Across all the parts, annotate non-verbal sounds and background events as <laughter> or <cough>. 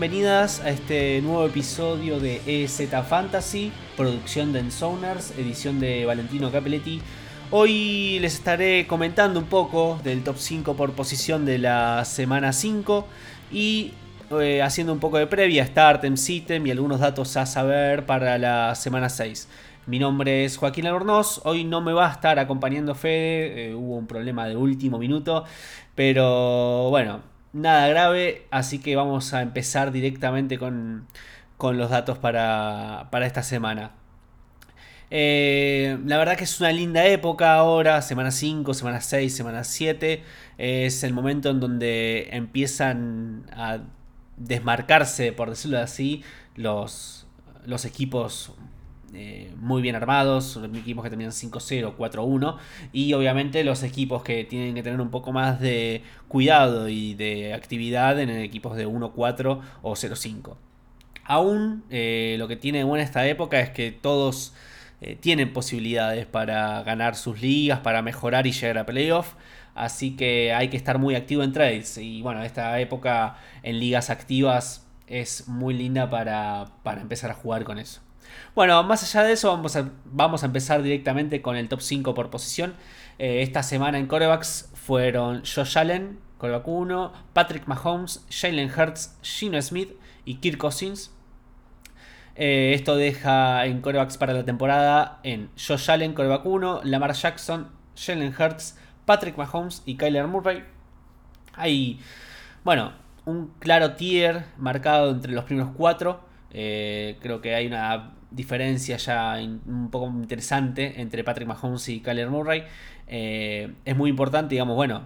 bienvenidas a este nuevo episodio de EZ Fantasy, producción de Ensoners, edición de Valentino Capelletti. Hoy les estaré comentando un poco del top 5 por posición de la semana 5 y eh, haciendo un poco de previa, Startem, Sitem y algunos datos a saber para la semana 6. Mi nombre es Joaquín Albornoz, hoy no me va a estar acompañando Fede, eh, hubo un problema de último minuto, pero bueno, nada grave, así que vamos a empezar directamente con, los datos para, esta semana. Eh, la verdad que es una linda época ahora, semana 5, semana 6, semana 7. Es el momento en donde empiezan a desmarcarse, por decirlo así, los, los equipos eh, muy bien armados, equipos que terminan 5-0, 4-1 y obviamente los equipos que tienen que tener un poco más de cuidado y de actividad en equipos de 1-4 o 0-5. Aún eh, lo que tiene buena esta época es que todos eh, tienen posibilidades para ganar sus ligas, para mejorar y llegar a playoff. Así que hay que estar muy activo en trades. Y bueno, esta época en ligas activas es muy linda para empezar a jugar con eso. Bueno, más allá de eso, vamos a, vamos a empezar directamente con el top 5 por posición. Eh, esta semana en corebacks fueron Josh Allen, coreback 1, Patrick Mahomes, Jalen Hurts, Gino Smith y Kirk Cousins. Eh, esto deja en corebacks para la temporada en Josh Allen, coreback 1, Lamar Jackson, Jalen Hurts, Patrick Mahomes y Kyler Murray. Hay, bueno, un claro tier marcado entre los primeros cuatro. Eh, creo que hay una diferencia ya un poco interesante entre Patrick Mahomes y Kyler Murray. Eh, es muy importante, digamos, bueno,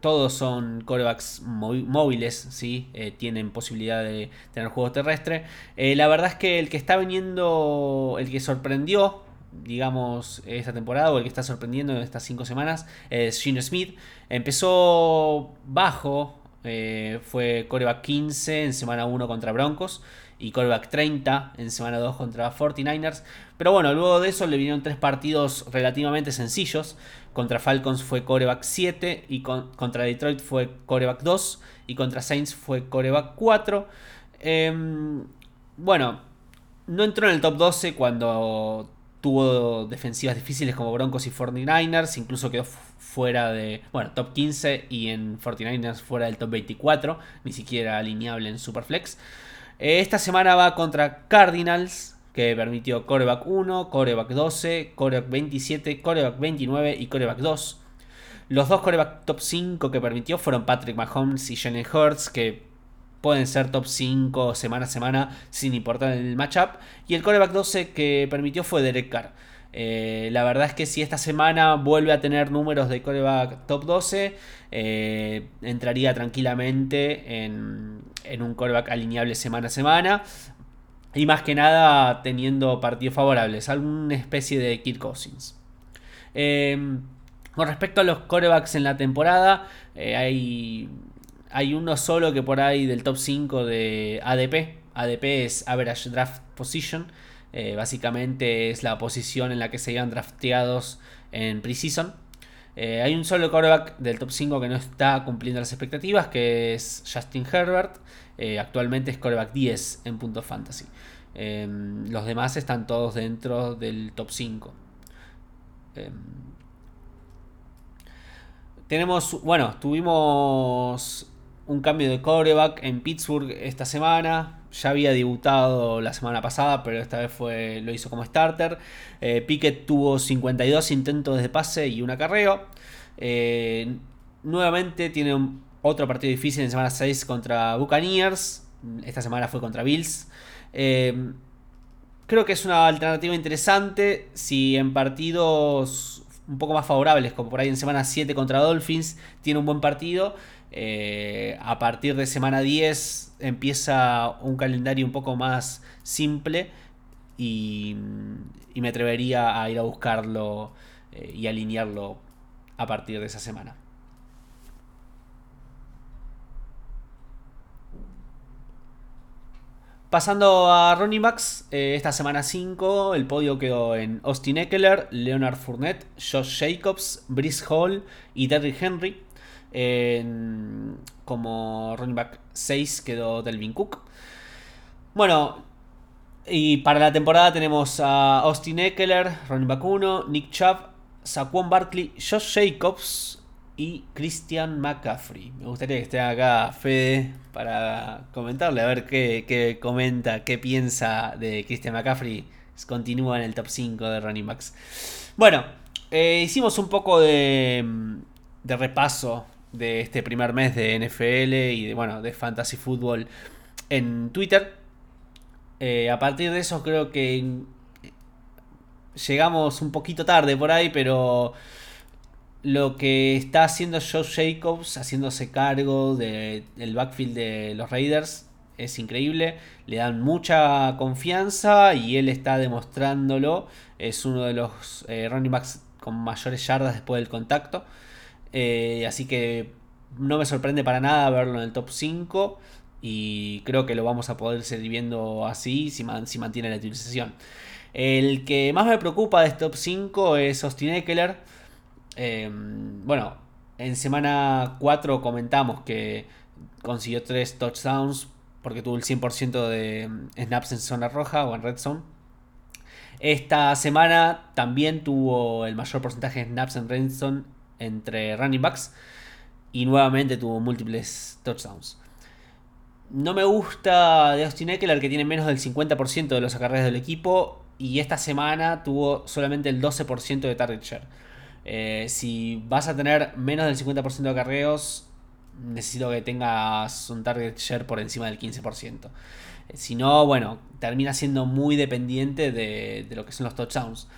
todos son corebacks móviles, ¿sí? Eh, tienen posibilidad de tener juego terrestre. Eh, la verdad es que el que está viniendo, el que sorprendió, digamos, esta temporada, o el que está sorprendiendo en estas cinco semanas, es Gene Smith. Empezó bajo, fue coreback 15 en semana 1 contra Broncos y callback 30 en semana 2 contra 49ers. Pero bueno, luego de eso le vinieron tres partidos relativamente sencillos. Contra Falcons fue coreback 7 y contra Detroit fue coreback 2 y contra Saints fue coreback 4. Em, bueno, no entró en el top 12 cuando tuvo defensivas difíciles como Broncos y 49ers, incluso quedó fuera de, bueno, top 15 y en 49ers fuera del top 24, ni siquiera alineable en Superflex. Eh, esta semana va contra Cardinals, que permitió coreback 1, coreback 12, coreback 27, coreback 29 y coreback 2. Los dos coreback top 5 que permitió fueron Patrick Mahomes y Jalen Hurts, que pueden ser top 5 semana a semana sin importar el matchup. Y el coreback 12 que permitió fue Derek Carr. Eh, la verdad es que si esta semana vuelve a tener números de coreback top 12, eh, entraría tranquilamente en, un coreback alineable semana a semana. Y más que nada teniendo partidos favorables, alguna especie de Kirk Cousins. Em, con respecto a los corebacks en la temporada, eh, hay, hay uno solo que por ahí del top 5 de ADP. ADP es Average Draft Position eh, básicamente es la posición en la que se iban drafteados en preseason. Eh, hay un solo quarterback del top 5 que no está cumpliendo las expectativas, que es Justin Herbert. Eh, actualmente es quarterback 10 en punto fantasy. Em, los demás están todos dentro del top 5. Em, tenemos, bueno, tuvimos un cambio de quarterback en Pittsburgh esta semana ya había debutado la semana pasada, pero esta vez fue, lo hizo como starter. Eh, Pickett tuvo 52 intentos de pase y un acarreo. Eh, nuevamente tiene otro partido difícil en semana 6 contra Buccaneers. Esta semana fue contra Bills. Eh, creo que es una alternativa interesante si en partidos un poco más favorables, como por ahí en semana 7 contra Dolphins, tiene un buen partido. Eh, a partir de semana 10 empieza un calendario un poco más simple y, me atrevería a ir a buscarlo eh, y alinearlo a partir de esa semana. Pasando a backs, eh, esta semana 5 el podio quedó en Austin Eckler, Leonard Fournette, Josh Jacobs, Brice Hall y Derrick Henry. Como running back 6 quedó Delvin Cook. Bueno, y para la temporada tenemos a Austin Eckler, running back 1, Nick Chubb, Saquon Barkley, Josh Jacobs y Christian McCaffrey. Me gustaría que esté acá Fede para comentarle, a ver qué, comenta, qué piensa de Christian McCaffrey. Continúa en el top 5 de running backs. Bueno, eh, hicimos un poco de, de repaso de este primer mes de NFL y de, bueno, de Fantasy Football en Twitter. Eh, a partir de eso creo que llegamos un poquito tarde por ahí, pero lo que está haciendo Josh Jacobs, haciéndose cargo del backfield de los Raiders, es increíble. Le dan mucha confianza y él está demostrándolo. Es uno de los eh, running backs con mayores yardas después del contacto. Eh, así que no me sorprende para nada verlo en el top 5. Y creo que lo vamos a poder seguir viendo así si, mantiene la utilización. El que más me preocupa de este top 5 es Austin Eckler. Em, bueno, en semana 4 comentamos que consiguió 3 touchdowns porque tuvo el 100% de snaps en zona roja o en red zone. Esta semana también tuvo el mayor porcentaje de snaps en red zone entre running backs y nuevamente tuvo múltiples touchdowns. No me gusta de Austin Eckler que tiene menos del 50% de los acarreos del equipo y esta semana tuvo solamente el 12% de target share. Eh, si vas a tener menos del 50% de acarreos, necesito que tengas un target share por encima del 15%. Eh, si no, bueno, termina siendo muy dependiente de, de lo que son los touchdowns.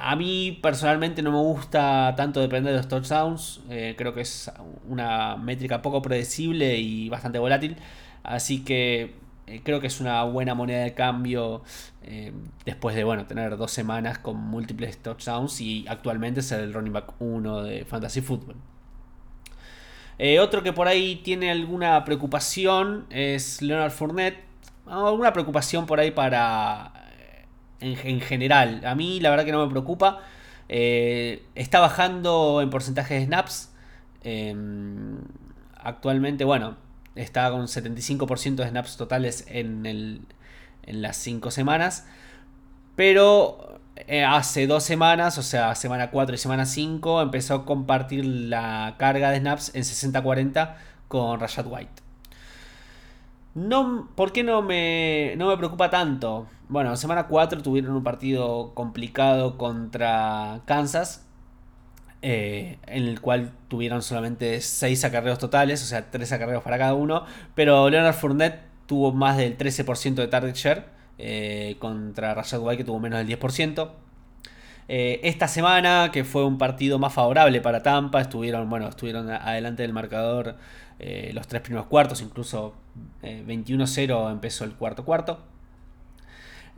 A mí personalmente no me gusta tanto depender de los touchdowns. Eh, creo que es una métrica poco predecible y bastante volátil. Así que eh, creo que es una buena moneda de cambio eh, después de bueno, tener dos semanas con múltiples touchdowns y actualmente ser el running back 1 de Fantasy Football. otro que por ahí tiene alguna preocupación es Leonard Fournette. Alguna preocupación por ahí para en, general. A mí la verdad que no me preocupa. Eh, está bajando en porcentaje de snaps. Em, actualmente, bueno, está con 75% de snaps totales en, el, en las 5 semanas. Pero eh, hace dos semanas, o sea, semana 4 y semana 5, empezó a compartir la carga de snaps en 60-40 con Rashad White. No, ¿Por qué no me, no me preocupa tanto? Bueno, semana 4 tuvieron un partido complicado contra Kansas, eh, en el cual tuvieron solamente 6 acarreos totales, o sea, 3 acarreos para cada uno, pero Leonard Fournette tuvo más del 13% de target share eh, contra Rashad White que tuvo menos del 10%. Eh, esta semana, que fue un partido más favorable para Tampa, estuvieron, bueno, estuvieron adelante del marcador los tres primeros cuartos, incluso 21-0 eh, empezó el cuarto cuarto.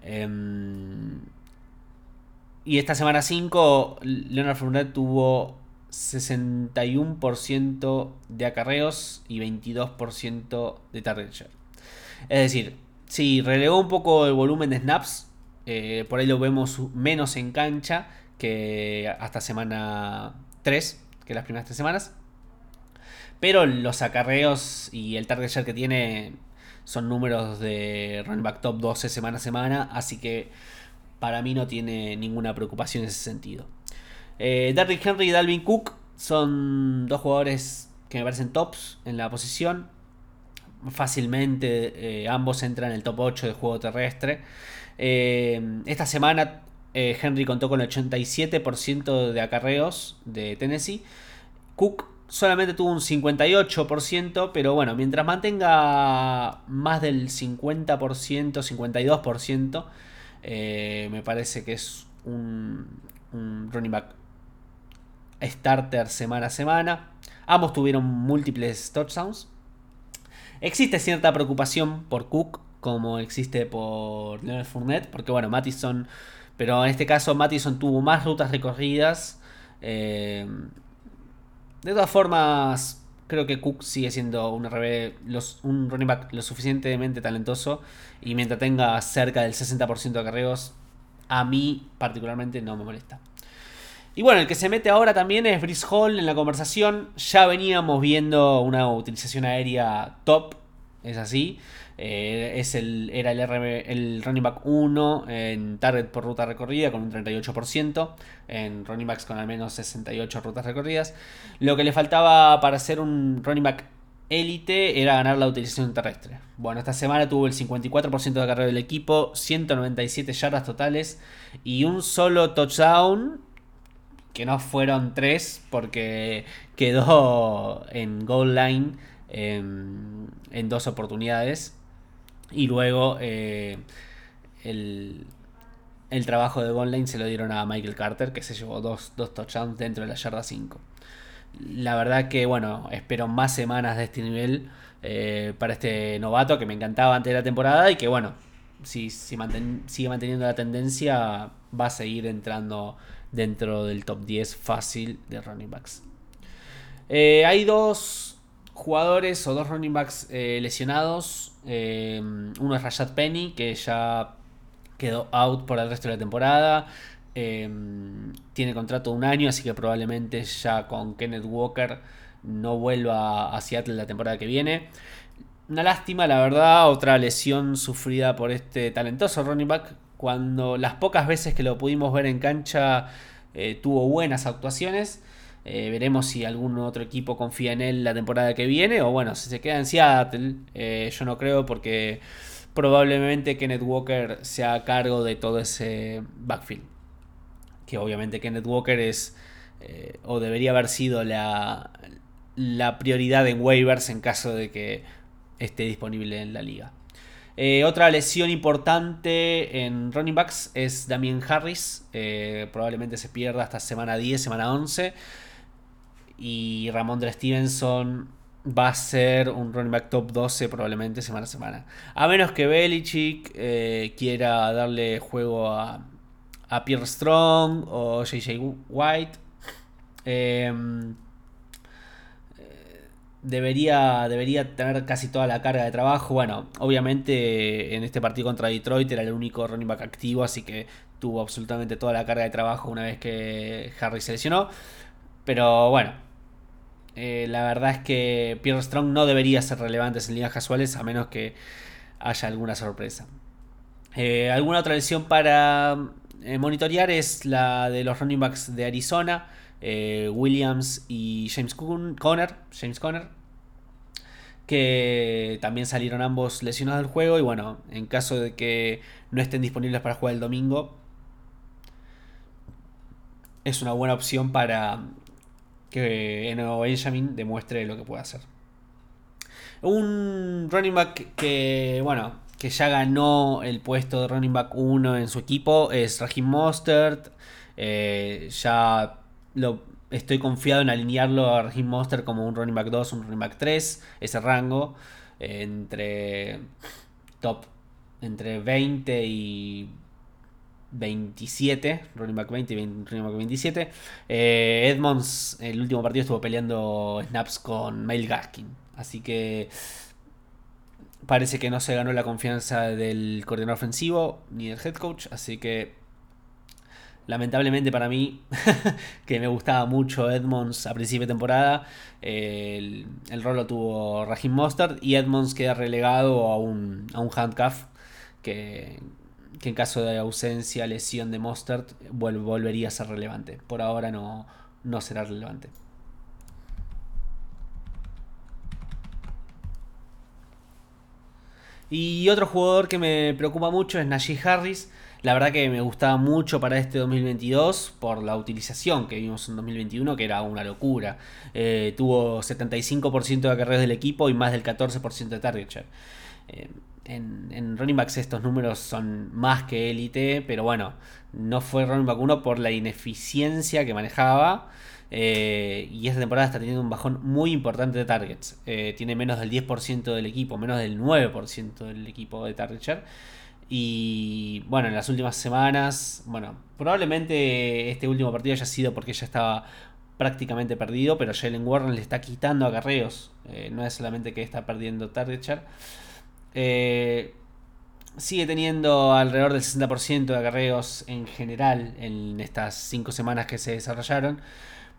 Em, y esta semana 5, Leonard Fournette tuvo 61% de acarreos y 22% de target share. Es decir, si relegó un poco el volumen de snaps, eh, por ahí lo vemos menos en cancha que hasta semana 3, que las primeras tres semanas. Pero los acarreos y el target share que tiene son números de running back top 12 semana a semana, así que para mí no tiene ninguna preocupación en ese sentido. Eh, Derrick Henry y Dalvin Cook son dos jugadores que me parecen tops en la posición. Fácilmente eh, ambos entran en el top 8 de juego terrestre. Eh, esta semana Henry contó con el 87% de acarreos de Tennessee. Cook solamente tuvo un 58%, pero bueno, mientras mantenga más del 50%, 52%, eh, me parece que es un, running back starter semana a semana. Ambos tuvieron múltiples touchdowns. Existe cierta preocupación por Cook, como existe por Leonard Fournette, porque bueno, Mattison, pero en este caso Mattison tuvo más rutas recorridas. Eh, de todas formas, creo que Cook sigue siendo un, un running back lo suficientemente talentoso y mientras tenga cerca del 60% de acarreos, a mí particularmente no me molesta. Y bueno, el que se mete ahora también es Brice Hall en la conversación. Ya veníamos viendo una utilización aérea top, es así. Eh, es el, era el, el running back 1 en target por ruta recorrida con un 38%, en running backs con al menos 68 rutas recorridas. Lo que le faltaba para ser un running back élite era ganar la utilización terrestre. Bueno, esta semana tuvo el 54% de carrera del equipo, 197 yardas totales y un solo touchdown, que no fueron tres porque quedó en goal line en, dos oportunidades. Y luego eh, el, trabajo de goal line se lo dieron a Michael Carter, que se llevó dos, dos touchdowns dentro de la yarda 5 la verdad que, bueno, espero más semanas de este nivel eh, para este novato que me encantaba antes de la temporada y que, bueno, si, si sigue manteniendo la tendencia, va a seguir entrando dentro del top 10 fácil de running backs. Eh, hay dos jugadores o dos running backs eh, lesionados. uno es Rashad Penny, que ya quedó out por el resto de la temporada. Em, tiene contrato de un año, así que probablemente ya con Kenneth Walker no vuelva a Seattle la temporada que viene. Una lástima, la verdad, otra lesión sufrida por este talentoso running back. Cuando las pocas veces que lo pudimos ver en cancha eh, tuvo buenas actuaciones. Eh, veremos si algún otro equipo confía en él la temporada que viene. O bueno, si se queda en Seattle. Eh, yo no creo porque probablemente Kenneth Walker sea cargo de todo ese backfield que obviamente Kenneth Walker es eh, o debería haber sido la, la, prioridad en waivers en caso de que esté disponible en la liga. Otra lesión importante en running backs es Damien Harris. Probablemente se pierda hasta semana 10, semana 11. Y Ramondre Stevenson va a ser un running back top 12 probablemente semana a semana. A menos que Belichick quiera darle juego a, a Pierre Strong o JJ White. Em, eh, debería, debería tener casi toda la carga de trabajo. Bueno, obviamente en este partido contra Detroit era el único running back activo, así que tuvo absolutamente toda la carga de trabajo una vez que Harry se lesionó. Pero bueno, eh, la verdad es que Pierre Strong no debería ser relevante en líneas casuales a menos que haya alguna sorpresa. Eh, ¿Alguna otra lesión para eh, monitorear es la de los running backs de Arizona, Williams y James Conner, James Conner, que también salieron ambos lesionados del juego y bueno, en caso de que no estén disponibles para jugar el domingo, es una buena opción para que Eno Benjamin demuestre lo que puede hacer. Un running back que, bueno, que ya ganó el puesto de running back 1 en su equipo es Raheem Mostert. Eh, ya lo, estoy confiado en alinearlo a Raheem Mostert como un running back 2, un running back 3, ese rango entre top entre 20 y 27, running back 20 y running back 27. Eh, Edmonds, el último partido estuvo peleando snaps con Mail Gaskin. Así que Parece que no se ganó la confianza del coordinador ofensivo ni del head coach, así que lamentablemente para mí, <laughs> que me gustaba mucho Edmonds a principio de temporada, el, rol lo tuvo Raheem Mostard y Edmonds queda relegado a un, a un handcuff que, en caso de ausencia, lesión de Mostard, volvería a ser relevante. Por ahora no, no será relevante. Y otro jugador que me preocupa mucho es Najee Harris. La verdad que me gustaba mucho para este 2022 por la utilización que vimos en 2021, que era una locura. Eh, tuvo 75% de carreras del equipo y más del 14% de target share. Eh, en, en, running backs estos números son más que élite, pero bueno, no fue running back 1 por la ineficiencia que manejaba. Eh, y esta temporada está teniendo un bajón muy importante de targets. Eh, tiene menos del 10% del equipo, menos del 9% del equipo de target. Y bueno, en las últimas semanas, bueno, probablemente este último partido haya sido porque ya estaba prácticamente perdido, pero Jalen Warren le está quitando acarreos. Eh, no es solamente que está perdiendo target. Sigue teniendo alrededor del 60% de acarreos en general en estas 5 semanas que se desarrollaron.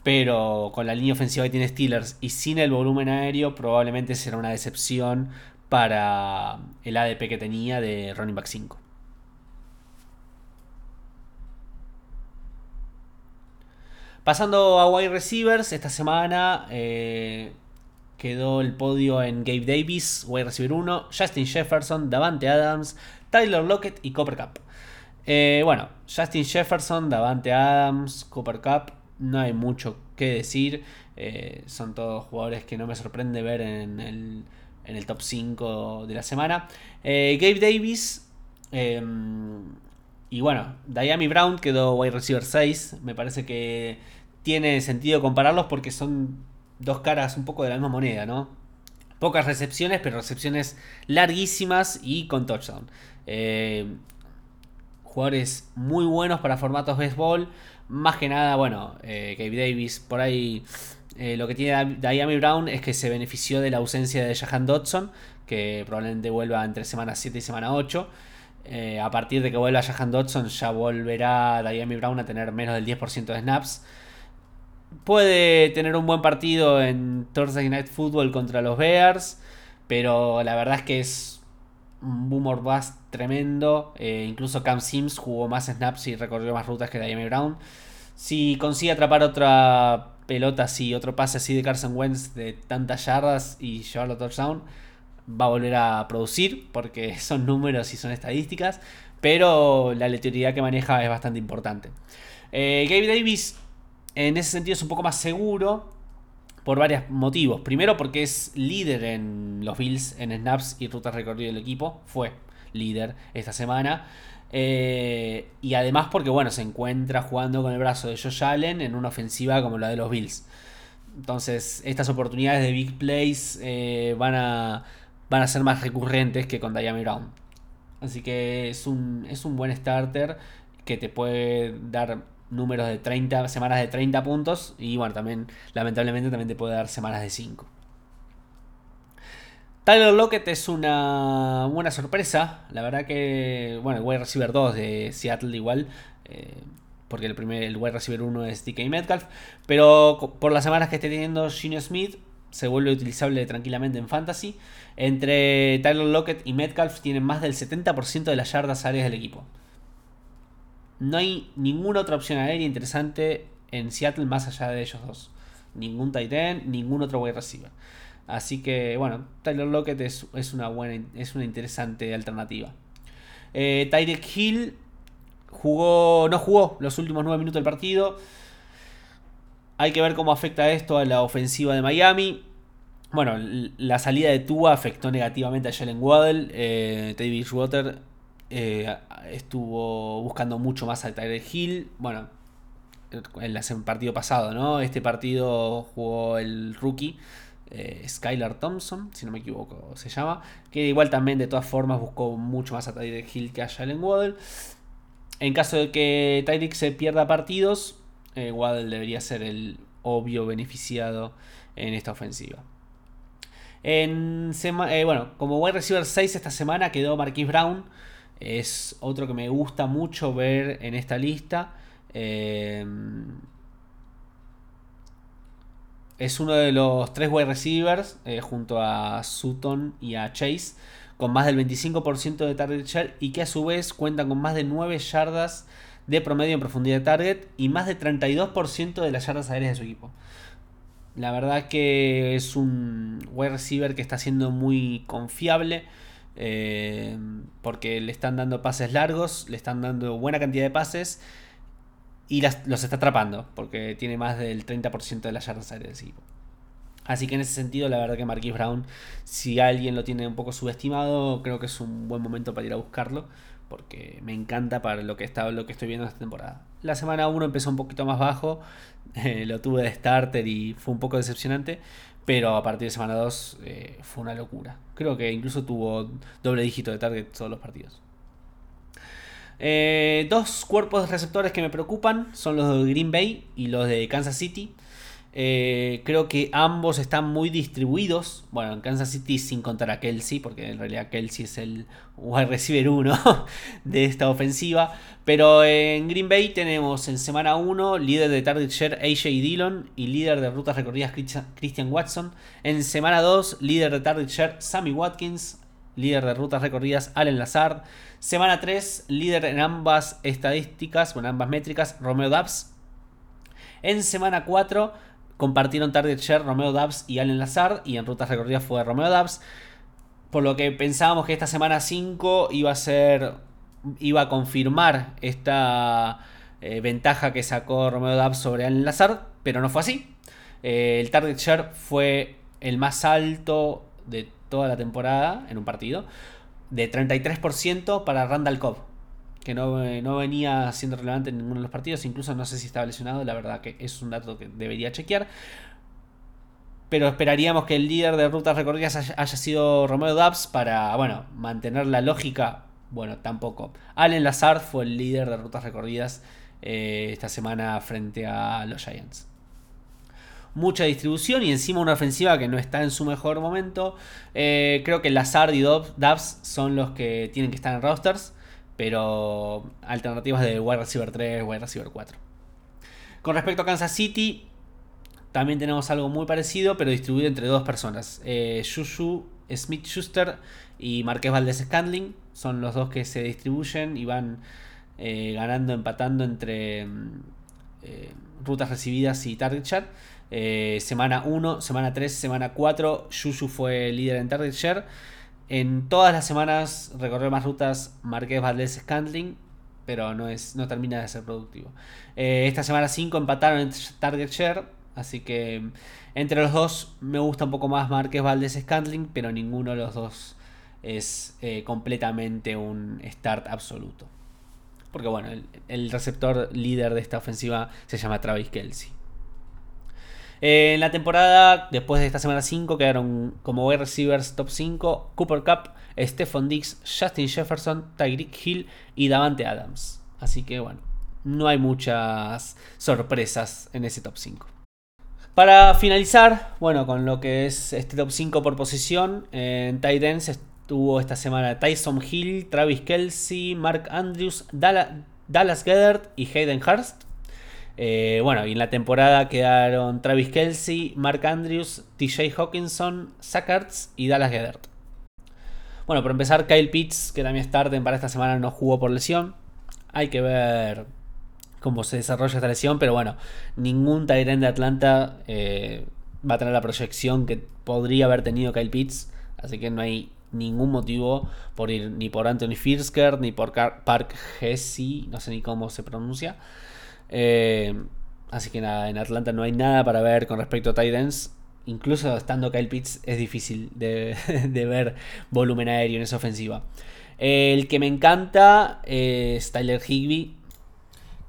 Pero con la línea ofensiva que tiene Steelers y sin el volumen aéreo, probablemente será una decepción para el ADP que tenía de running back 5. Pasando a wide receivers, esta semana eh, quedó el podio en Gabe Davis, wide receiver 1, Justin Jefferson, Davante Adams, Tyler Lockett y Cooper Cup. Eh, bueno, Justin Jefferson, Davante Adams, Cooper Cup, no hay mucho que decir. Eh, son todos jugadores que no me sorprende ver en el, en el top 5 de la semana. Gabe Davis. Em, y bueno, Diami Brown quedó wide receiver 6. Me parece que tiene sentido compararlos porque son dos caras un poco de la misma moneda, ¿no? Pocas recepciones, pero recepciones larguísimas y con touchdown. Eh, jugadores muy buenos para formatos béisbol. Más que nada, bueno, eh, Gabe Davis, por ahí eh, lo que tiene Diami Brown es que se benefició de la ausencia de Jahan Dodson, que probablemente vuelva entre semana 7 y semana 8. Eh, a partir de que vuelva Jahan Dodson, ya volverá Diami Brown a tener menos del 10% de snaps. Puede tener un buen partido en Thursday Night Football contra los Bears, pero la verdad es que es un boomer bust tremendo. Eh, incluso Cam Sims jugó más snaps y recorrió más rutas que Diami Brown. Si consigue atrapar otra pelota así, otro pase así de Carson Wentz de tantas yardas y llevarlo a touchdown, va a volver a producir porque <laughs> son números y son estadísticas, pero la letalidad que maneja es bastante importante. Eh, Gabe Davis en ese sentido es un poco más seguro por varios motivos. Primero porque es líder en los Bills en snaps y rutas recorridas del equipo, fue líder esta semana. Eh, y además porque bueno, se encuentra jugando con el brazo de Josh Allen en una ofensiva como la de los Bills. Entonces, estas oportunidades de big plays eh, van a van a ser más recurrentes que con Diami Brown. Así que es un, es un buen starter que te puede dar números de 30, semanas de 30 puntos y bueno, también lamentablemente también te puede dar semanas de 5. Tyler Lockett es una buena sorpresa. La verdad que, bueno, el wide receiver 2 de Seattle igual. Eh, porque el primer el wide receiver 1 es DK Metcalf. Pero por las semanas que esté teniendo Gino Smith, se vuelve utilizable tranquilamente en fantasy. Entre Tyler Lockett y Metcalf tienen más del 70% de las yardas áreas del equipo. No hay ninguna otra opción aérea interesante en Seattle más allá de ellos dos. Ningún tight end, ningún otro wide receiver. Así que, bueno, Tyler Lockett es, una buena, es una interesante alternativa. Eh, Tyreek Hill jugó, no jugó los últimos 9 minutos del partido. Hay que ver cómo afecta esto a la ofensiva de Miami. Bueno, la salida de Tua afectó negativamente a Jalen Waddell. Eh, Teddy Bridgewater eh, estuvo buscando mucho más a Tyler Hill. Bueno, en el partido pasado, ¿no? Este partido jugó el rookie. Eh, Skylar Thompson, si no me equivoco, se llama. Que igual también de todas formas buscó mucho más a Tyler Hill que a Jalen Waddell. En caso de que Tyreek se pierda partidos, eh, Waddle debería ser el obvio beneficiado en esta ofensiva. En eh, bueno, como wide receiver 6 esta semana quedó Marquis Brown. Es otro que me gusta mucho ver en esta lista. Eh, es uno de los tres wide receivers junto a Sutton y a Chase con más del 25% de target share y que a su vez cuentan con más de 9 yardas de promedio en profundidad de target y más de 32% de las yardas aéreas de su equipo. La verdad que es un wide receiver que está siendo muy confiable. Eh, porque le están dando pases largos, le están dando buena cantidad de pases y los está atrapando, porque tiene más del 30% de las yardas aéreas de equipo. Así que en ese sentido, la verdad que Marquis Brown, si alguien lo tiene un poco subestimado, creo que es un buen momento para ir a buscarlo porque me encanta para lo que, está, lo que estoy viendo esta temporada. La semana 1 empezó un poquito más bajo, <laughs> eh, lo tuve de starter y fue un poco decepcionante, pero a partir de semana 2 eh, fue una locura. Creo que incluso tuvo doble dígito de target todos los partidos. Eh, dos cuerpos receptores que me preocupan son los de Green Bay y los de Kansas City. Eh, creo que ambos están muy distribuidos. Bueno, en Kansas City sin contar a Kelsey, porque en realidad Kelsey es el wide receiver 1 <laughs> de esta ofensiva. Pero en Green Bay tenemos en semana 1 líder de target share AJ Dillon y líder de rutas recorridas Christian Watson. En semana 2 líder de target share Sammy Watkins, líder de rutas recorridas Allen Lazard. Semana 3 líder en ambas estadísticas, bueno, ambas métricas Romeo Dubs. En semana 4 compartieron target share Romeo Dubs y Allen Lazard y en rutas recorridas fue Romeo Dubs. Por lo que pensábamos que esta semana 5 iba a ser iba a confirmar esta eh, ventaja que sacó Romeo Dubs sobre Allen Lazard, pero no fue así. Eh, el target share fue el más alto de toda la temporada en un partido, de 33% para Randall Cobb que no, eh, no, venía siendo relevante en ninguno de los partidos, incluso no sé si estaba lesionado, la verdad que es un dato que debería chequear. Pero esperaríamos que el líder de rutas recorridas haya, sido Romeo Dubs para, bueno, mantener la lógica. Bueno, tampoco. Allen Lazard fue el líder de rutas recorridas eh, esta semana frente a los Giants. Mucha distribución y encima una ofensiva que no está en su mejor momento. Eh, creo que Lazard y Dubs son los que tienen que estar en rosters pero alternativas de wide receiver 3, wide receiver 4. Con respecto a Kansas City, también tenemos algo muy parecido, pero distribuido entre dos personas. Eh, Smith Schuster y Marqués Valdés Scandling son los dos que se distribuyen y van eh, ganando, empatando entre mm, eh, rutas recibidas y target share. Eh, semana 1, semana 3, semana 4, Shushu fue líder en target share. En todas las semanas recorrió más rutas Marqués Valdés Scantling, pero no, es, no termina de ser productivo. Eh, esta semana 5 empataron en Target Share, así que entre los dos me gusta un poco más Marqués Valdés Scantling, pero ninguno de los dos es eh, completamente un start absoluto. Porque bueno, el receptor líder de esta ofensiva se llama Travis Kelsey. Eh, en la temporada, después de esta semana 5, quedaron como wide receivers top 5 Cooper Cup, Stephon Diggs, Justin Jefferson, Tyreek Hill y Davante Adams. Así que bueno, no hay muchas sorpresas en ese top 5. Para finalizar, bueno, con lo que es este top 5 por posición, en tight ends estuvo esta semana Tyson Hill, Travis Kelsey, Mark Andrews, Dallas, Dallas y Hayden Hurst. Eh, bueno, y en la temporada quedaron Travis Kelsey, Mark Andrews, TJ Hawkinson, Sackarts y Dallas Gedert. Bueno, por empezar, Kyle Pitts, que también starten para esta semana, no jugó por lesión. Hay que ver cómo se desarrolla esta lesión, pero bueno, ningún Tyrant de Atlanta eh, va a tener la proyección que podría haber tenido Kyle Pitts, así que no hay ningún motivo por ir ni por Anthony Firsker ni por Park Hesse, no sé ni cómo se pronuncia. Eh, así que nada, en Atlanta no hay nada para ver con respecto a Titans. Incluso estando Kyle Pitts es difícil de, <laughs> ver volumen aéreo en esa ofensiva. El que me encanta es Tyler Higby,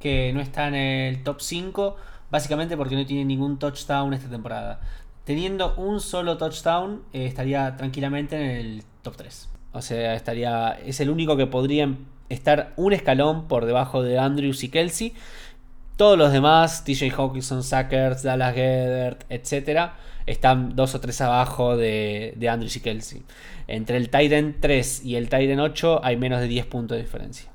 que no está en el top 5, básicamente porque no tiene ningún touchdown esta temporada. Teniendo un solo touchdown, eh, estaría tranquilamente en el top 3. O sea, estaría. Es el único que podría estar un escalón por debajo de Andrews y Kelsey. Todos los demás, TJ Hawkinson, Sackers, Dallas Gedert, etc., están dos o tres abajo de, de Andrews y Kelsey. Entre el Titan 3 y el Titan 8 hay menos de 10 puntos de diferencia.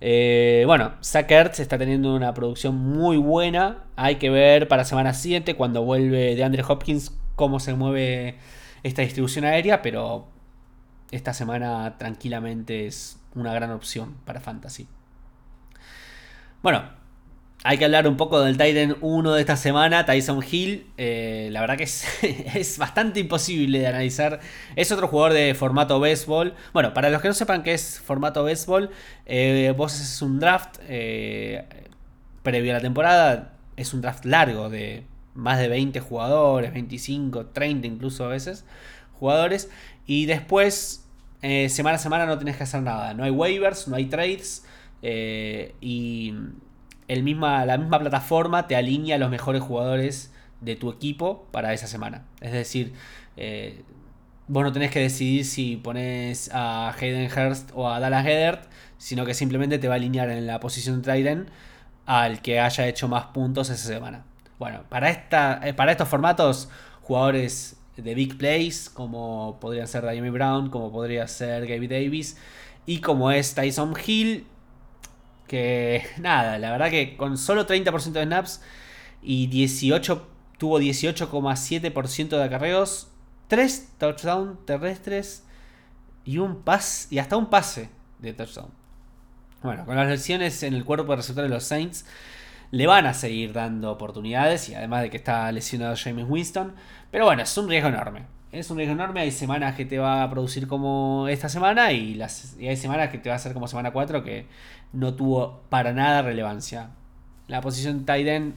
Eh, bueno, Sackers está teniendo una producción muy buena. Hay que ver para semana siguiente, cuando vuelve de Andre Hopkins, cómo se mueve esta distribución aérea. Pero esta semana tranquilamente es una gran opción para Fantasy. Bueno, hay que hablar un poco del Titan 1 de esta semana, Tyson Hill. Eh, la verdad que <laughs> es, bastante imposible de analizar. Es otro jugador de formato béisbol. Bueno, para los que no sepan qué es formato béisbol, eh, vos haces un draft eh, previo a la temporada. Es un draft largo de más de 20 jugadores, 25, 30 incluso a veces jugadores. Y después, semana a semana no tenés que hacer nada. No hay waivers, no hay trades. y el misma, la misma plataforma te alinea a los mejores jugadores de tu equipo para esa semana. Es decir, eh, vos no tenés que decidir si pones a Hayden Hurst o a Dallas Gedert, sino que simplemente te va a alinear en la posición de Trident al que haya hecho más puntos esa semana. Bueno, para, esta, eh, para estos formatos, jugadores de big plays, como podrían ser Diami Brown, como podría ser Gaby Davis, y como es Tyson Hill, nada, la verdad que con solo 30% de snaps y 18 tuvo 18,7% de acarreos, 3 touchdowns terrestres y un pas y hasta un pase de touchdown. Bueno, con las lesiones en el cuerpo de receptores de los Saints le van a seguir dando oportunidades y además de que está lesionado James Winston, pero bueno, es un riesgo enorme. Es un riesgo enorme, hay semanas que te va a producir como esta semana y, las, y hay semanas que te va a hacer como semana 4 que no tuvo para nada relevancia. La posición end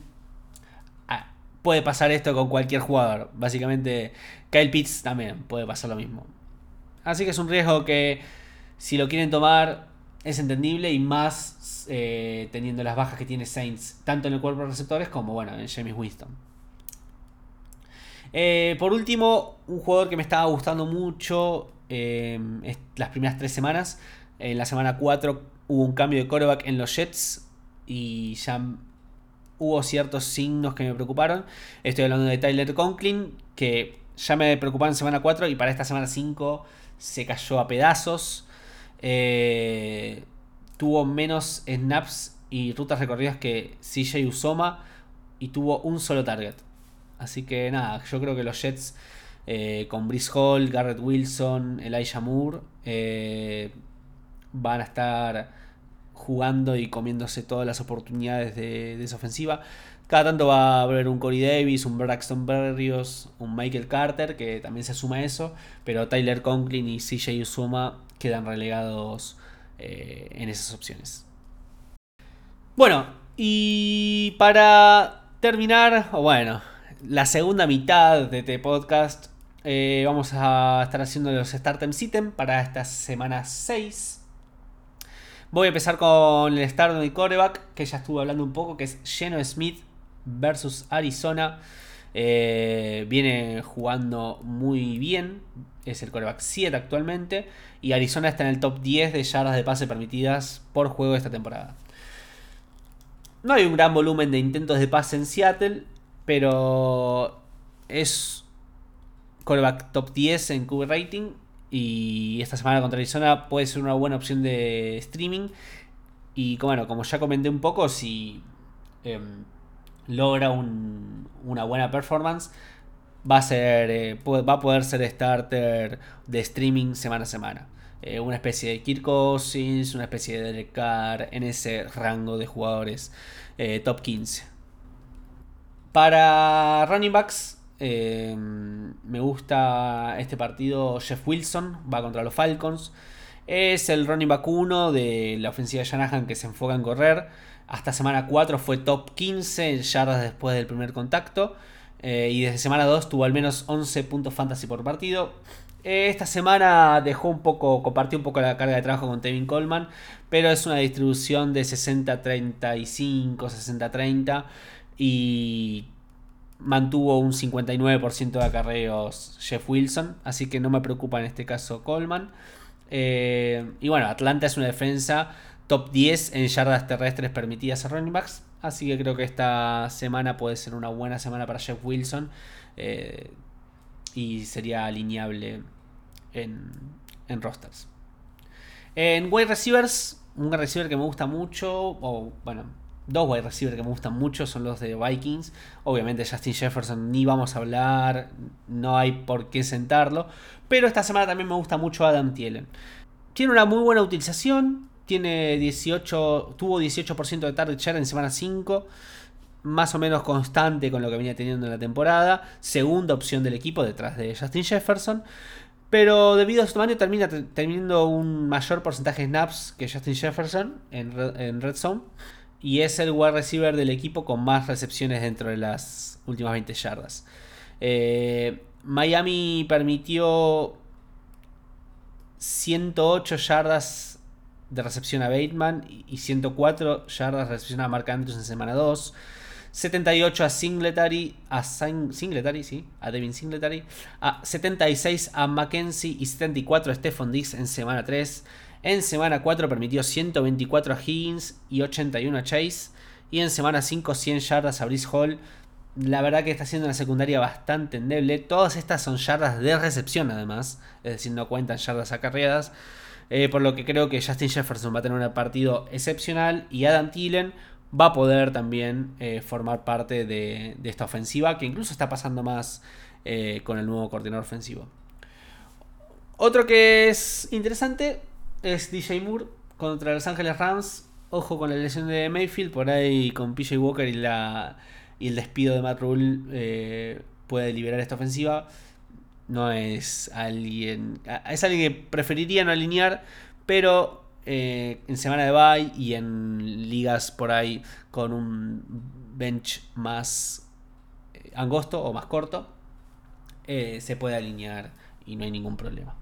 ah, puede pasar esto con cualquier jugador. Básicamente, Kyle Pitts también puede pasar lo mismo. Así que es un riesgo que si lo quieren tomar es entendible y más eh, teniendo las bajas que tiene Saints, tanto en el cuerpo de receptores como bueno, en James Winston. Eh, por último, un jugador que me estaba gustando mucho eh, las primeras tres semanas. En la semana 4 hubo un cambio de coreback en los Jets y ya hubo ciertos signos que me preocuparon. Estoy hablando de Tyler Conklin, que ya me preocupaba en semana 4 y para esta semana 5 se cayó a pedazos. Eh, tuvo menos snaps y rutas recorridas que CJ Usoma y tuvo un solo target. Así que nada, yo creo que los Jets eh, con Brice Hall, Garrett Wilson, Elijah Moore eh, van a estar jugando y comiéndose todas las oportunidades de, esa ofensiva. Cada tanto va a haber un Corey Davis, un Braxton Berrios, un Michael Carter, que también se suma a eso, pero Tyler Conklin y CJ Usoma quedan relegados eh, en esas opciones. Bueno, y para terminar, o bueno, la segunda mitad de este podcast, eh, vamos a estar haciendo los Startem Sitem para esta semana 6. Voy a empezar con el start de coreback, que ya estuve hablando un poco, que es Geno Smith versus Arizona. Eh, viene jugando muy bien. Es el coreback 7 actualmente. Y Arizona está en el top 10 de yardas de pase permitidas por juego esta temporada. No hay un gran volumen de intentos de pase en Seattle. Pero es coreback top 10 en QB rating. Y esta semana contra Arizona puede ser una buena opción de streaming. Y bueno, como ya comenté un poco, si em, logra una buena performance, va a, ser, eh, va a poder ser starter de streaming semana a semana. Eh, una especie de Kirk Cousins, una especie de Derek Carr en ese rango de jugadores eh, top 15. Para running backs, Em, me gusta este partido. Jeff Wilson va contra los Falcons. Es el running back 1 de la ofensiva de Shanahan que se enfoca en correr. Hasta semana 4 fue top 15 en yardas después del primer contacto. Eh, y desde semana 2 tuvo al menos 11 puntos fantasy por partido. Esta semana dejó un poco, compartió un poco la carga de trabajo con Tevin Coleman, pero es una distribución de 60-35, 60-30 y mantuvo un 59% de acarreos Jeff Wilson, así que no me preocupa en este caso Coleman. Eh, y bueno, Atlanta es una defensa top 10 en yardas terrestres permitidas a running backs, así que creo que esta semana puede ser una buena semana para Jeff Wilson eh, y sería alineable en, en rosters. En wide receivers, un receiver que me gusta mucho, o bueno, dos wide receivers que me gustan mucho son los de Vikings. Obviamente Justin Jefferson ni vamos a hablar, no hay por qué sentarlo. Pero esta semana también me gusta mucho Adam Thielen. Tiene una muy buena utilización, tiene 18, tuvo 18% de target share en semana 5. Más o menos constante con lo que venía teniendo en la temporada. Segunda opción del equipo detrás de Justin Jefferson. Pero debido a su tamaño termina teniendo un mayor porcentaje de snaps que Justin Jefferson en en red zone y es el wide receiver del equipo con más recepciones dentro de las últimas 20 yardas. Eh, Miami permitió 108 yardas de recepción a Bateman y 104 yardas de recepción a Mark Andrews en semana 2. 78 a Singletary, a Singletary, sí, a Devin Singletary, a 76 a Mackenzie y 74 a Stephon Diggs en semana 3. En semana 4 permitió 124 a Higgins y 81 a Chase. Y en semana 5 100 yardas a Brice Hall. la verdad que está haciendo una secundaria bastante endeble. Todas estas son yardas de recepción además, es decir, no cuentan yardas acarreadas. Eh, por lo que creo que Justin Jefferson va a tener un partido excepcional y Adam Thielen va a poder también eh, formar parte de, esta ofensiva que incluso está pasando más eh, con el nuevo coordinador ofensivo. Otro que es interesante es DJ Moore contra Los Ángeles Rams. Ojo con la lesión de Mayfield, por ahí con PJ Walker y, la, y el despido de Matt Rule puede liberar esta ofensiva no es alguien. Es alguien que preferiría no alinear, pero eh, en semana de bye y en ligas por ahí con un bench más eh, angosto o más corto, eh, se puede alinear y no hay ningún problema.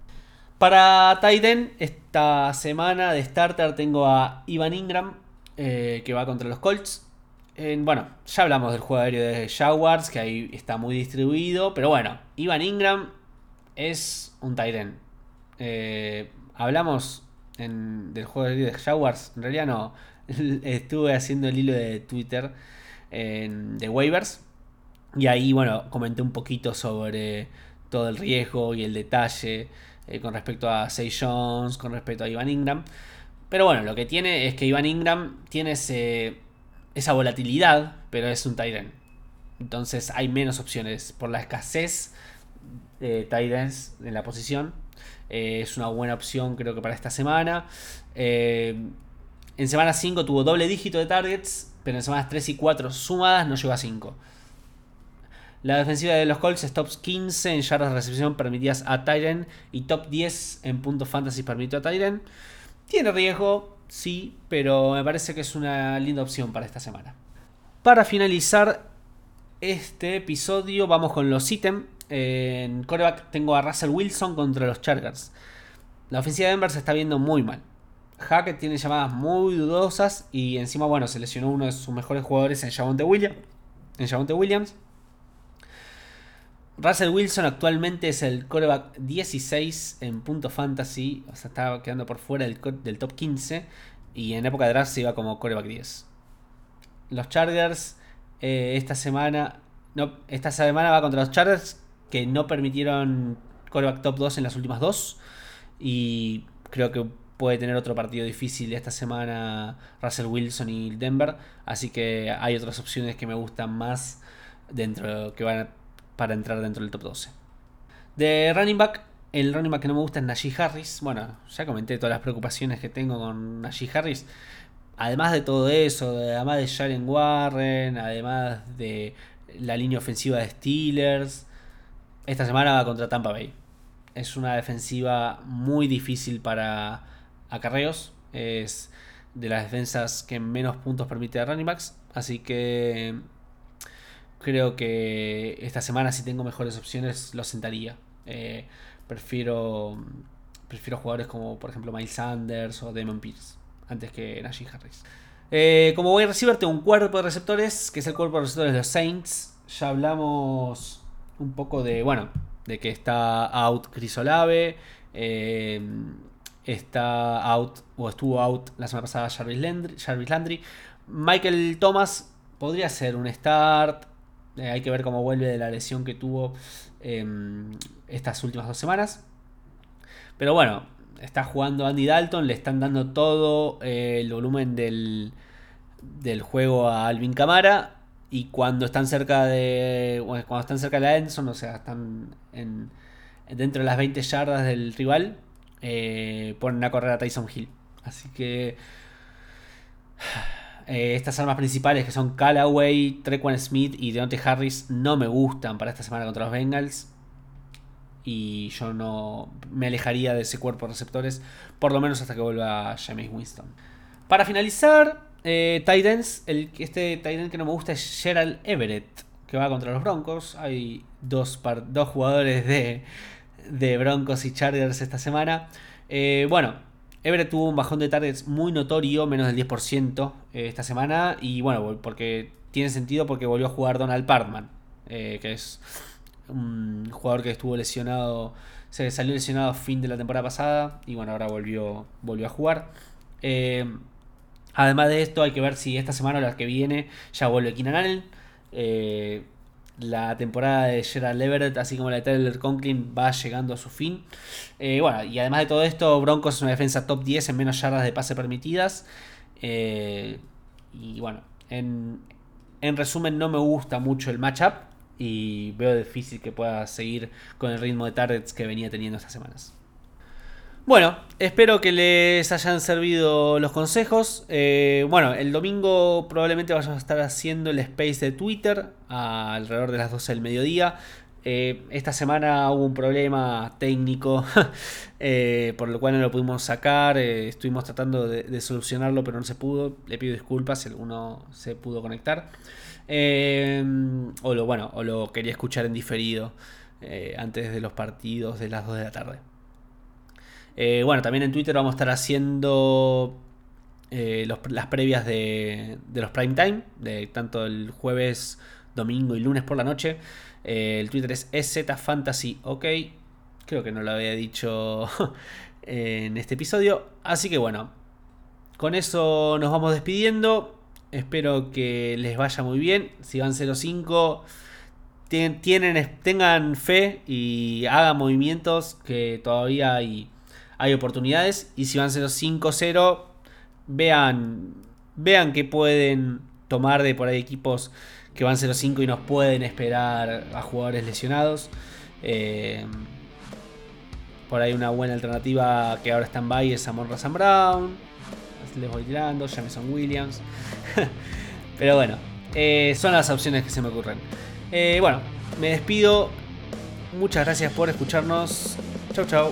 Para Titan, esta semana de starter tengo a Ivan Ingram, que va contra los Colts. bueno, ya hablamos del juego aéreo de Jaguars, que ahí está muy distribuido, pero bueno, Ivan Ingram es un Tyren. Eh, hablamos del juego de Jaguars. En realidad no. <laughs> Estuve haciendo el hilo de Twitter de waivers. Y ahí, bueno, comenté un poquito sobre todo el riesgo y el detalle eh, con respecto a Say Jones, con respecto a Ivan Ingram. Pero bueno, lo que tiene es que Ivan Ingram tiene esa volatilidad, pero es un Tyren. Entonces hay menos opciones por la escasez eh, en la posición. Eh, es una buena opción creo que para esta semana. Eh, en semana 5 tuvo doble dígito de targets, pero en semanas 3 y 4 sumadas no llegó a 5. La defensiva de los Colts es top 15 en yardas de recepción permitidas a Tyren y top 10 en puntos fantasy permitido a Tyren. Tiene riesgo, sí, pero me parece que es una linda opción para esta semana. Para finalizar este episodio, vamos con los ítems. En coreback tengo a Russell Wilson contra los Chargers. La ofensiva de Denver se está viendo muy mal. Hackett tiene llamadas muy dudosas y encima, bueno, se lesionó uno de sus mejores jugadores en Javonte Williams. Williams. Russell Wilson actualmente es el coreback 16 en punto fantasy, o sea, está quedando por fuera del, top 15 y en época de draft se iba como coreback 10. Los Chargers eh, esta semana, no, esta semana va contra los Chargers que no permitieron coreback top 2 en las últimas dos. Y creo que puede tener otro partido difícil esta semana Russell Wilson y Denver. Así que hay otras opciones que me gustan más dentro que van para entrar dentro del top 12. De running back, el running back que no me gusta es Najee Harris. Bueno, ya comenté todas las preocupaciones que tengo con Najee Harris. Además de todo eso, además de Jalen Warren, además de la línea ofensiva de Steelers, esta semana va contra Tampa Bay. Es una defensiva muy difícil para acarreos. Es de las defensas que menos puntos permite a running backs. Así que creo que esta semana si tengo mejores opciones lo sentaría. Eh, prefiero, prefiero jugadores como por ejemplo Miles Sanders o Damon Pierce antes que Najee Harris. Eh, como voy a recibir tengo un cuerpo de receptores que es el cuerpo de receptores de los Saints. Ya hablamos un poco de, bueno, de que está out Chris Olave, eh, está out o estuvo out la semana pasada Jarvis Landry, Michael Thomas podría ser un start, eh, hay que ver cómo vuelve de la lesión que tuvo em, estas últimas dos semanas. Pero bueno, está jugando Andy Dalton, le están dando todo eh, el volumen del, del juego a Alvin Camara y cuando están cerca de. cuando están cerca de la Enson, o sea, están en, dentro de las 20 yardas del rival, eh, ponen a correr a Tyson Hill. Así que. Eh, estas armas principales que son Callaway, Trequan Smith y Deontay Harris no me gustan para esta semana contra los Bengals. Y yo no me alejaría de ese cuerpo de receptores, por lo menos hasta que vuelva James Winston. Para finalizar, eh, Titans, el, este Titan que no me gusta es Gerald Everett, que va contra los Broncos. Hay dos, dos jugadores de, de, Broncos y Chargers esta semana. Eh, bueno, Everett tuvo un bajón de targets muy notorio, menos del 10% eh, esta semana. Y bueno, porque tiene sentido porque volvió a jugar Donald Partman, eh, que es un jugador que estuvo lesionado, se salió lesionado a fin de la temporada pasada y bueno, ahora volvió, volvió a jugar. Además de esto, hay que ver si esta semana o la que viene ya vuelve Keenan Allen. Eh, la temporada de Gerald Everett, así como la de Tyler Conklin, va llegando a su fin. Eh, bueno, y además de todo esto, Broncos es una defensa top 10 en menos yardas de pase permitidas. Eh, y bueno, en, en resumen, no me gusta mucho el matchup y veo difícil que pueda seguir con el ritmo de targets que venía teniendo estas semanas. Bueno, espero que les hayan servido los consejos. Eh, bueno, el domingo probablemente vayamos a estar haciendo el space de Twitter alrededor de las 12 del mediodía. Eh, esta semana hubo un problema técnico <laughs> eh, por lo cual no lo pudimos sacar. estuvimos tratando de, solucionarlo, pero no se pudo. Le pido disculpas si alguno se pudo conectar. o lo bueno, o lo quería escuchar en diferido antes de los partidos de las 2 de la tarde. Eh, bueno, también en Twitter vamos a estar haciendo eh, las previas de, los prime time, de tanto el jueves, domingo y lunes por la noche. Eh, el Twitter es Fantasy OK. Creo que no lo había dicho <laughs> en este episodio. Así que bueno, con eso nos vamos despidiendo. Espero que les vaya muy bien. Si van 05, tienen, tengan fe y hagan movimientos que todavía hay hay oportunidades. Y si van 0-5-0, vean, vean que pueden tomar de por ahí equipos que van 0-5 y nos pueden esperar a jugadores lesionados. Eh, por ahí una buena alternativa que ahora está en bye es Amon Razan Brown. Les voy tirando, Jameson Williams. <laughs> Pero bueno, eh, son las opciones que se me ocurren. Eh, bueno, me despido. Muchas gracias por escucharnos. Chau, chau.